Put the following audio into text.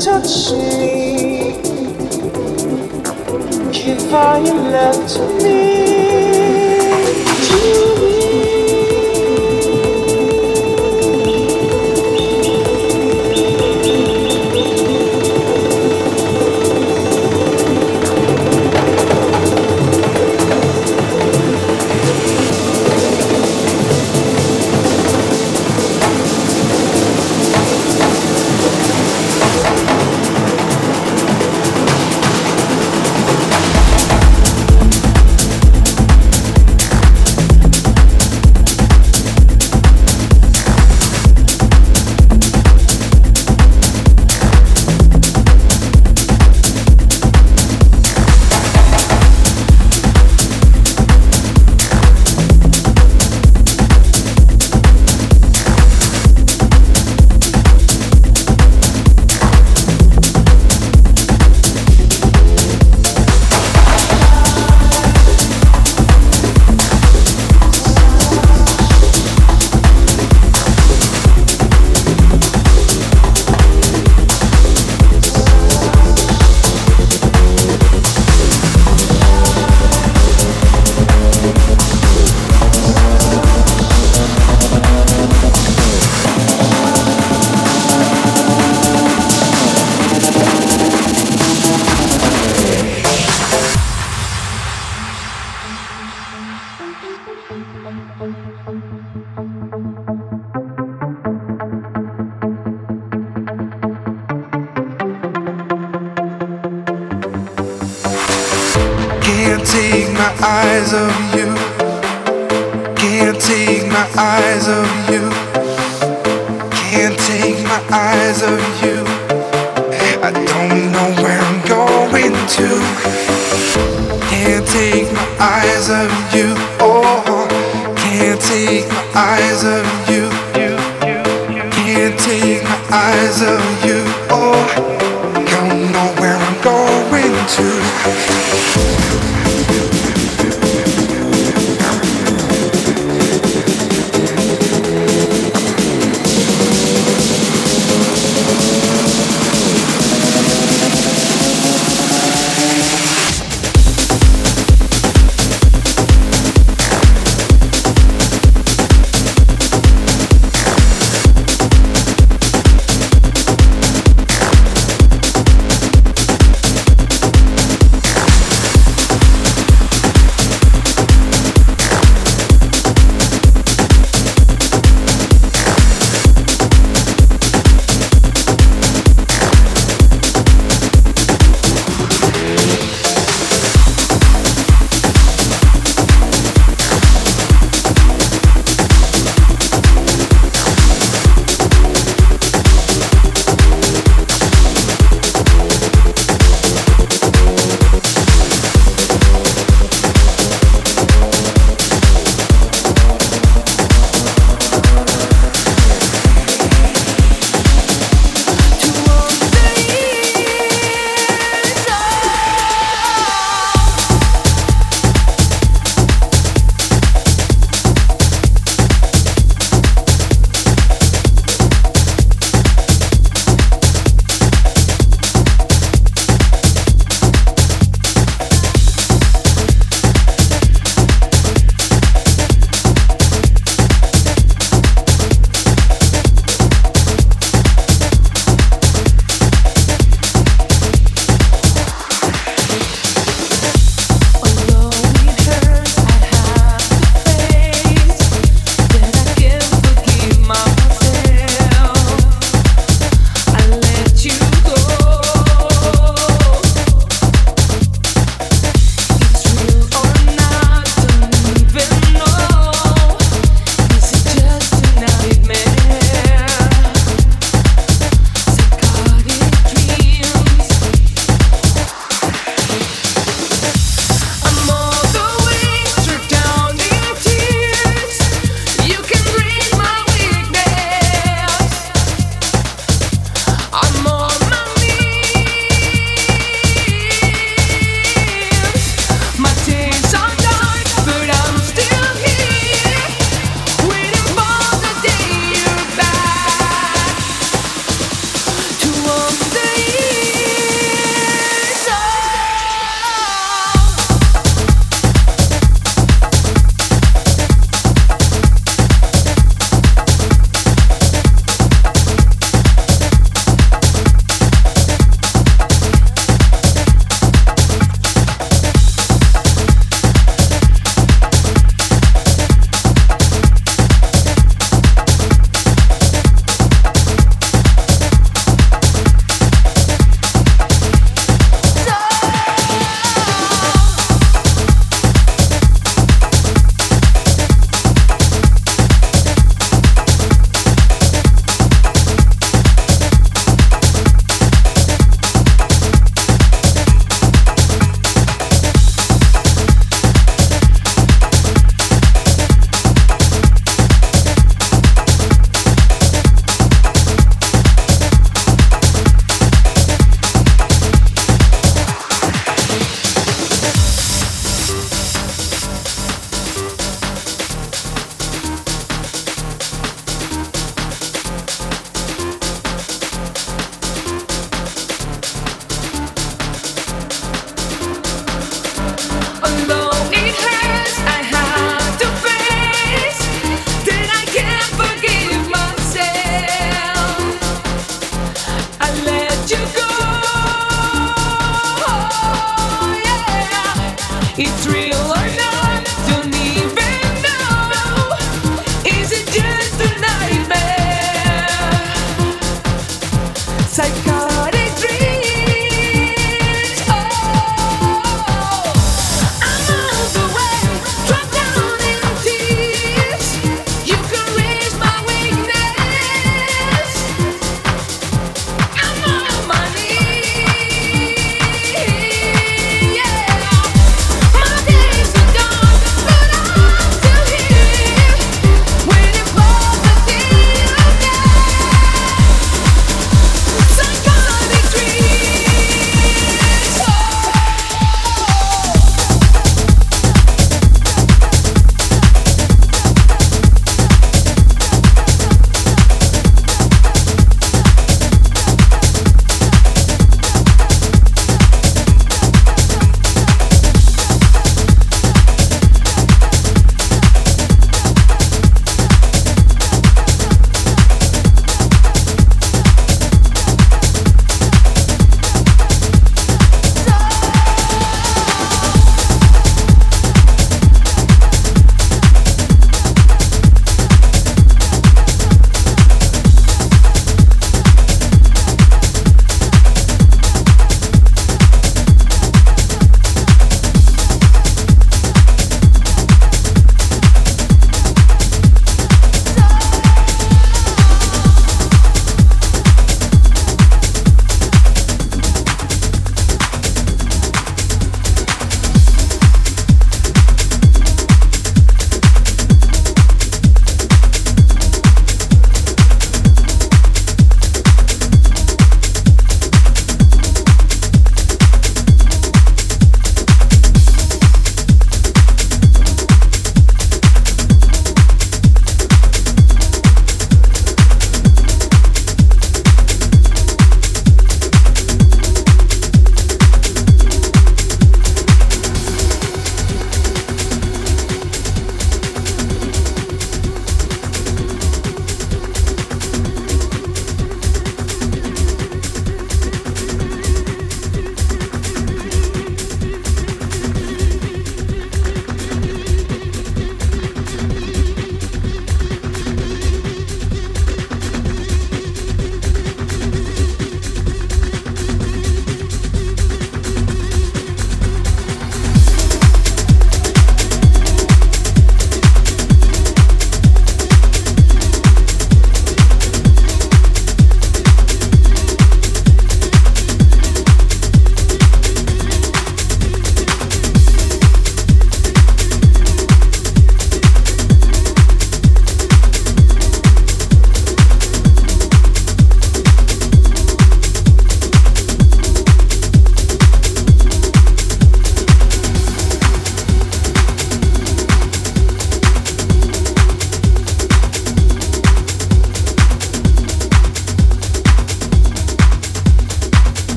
touch me. Give all your love to me.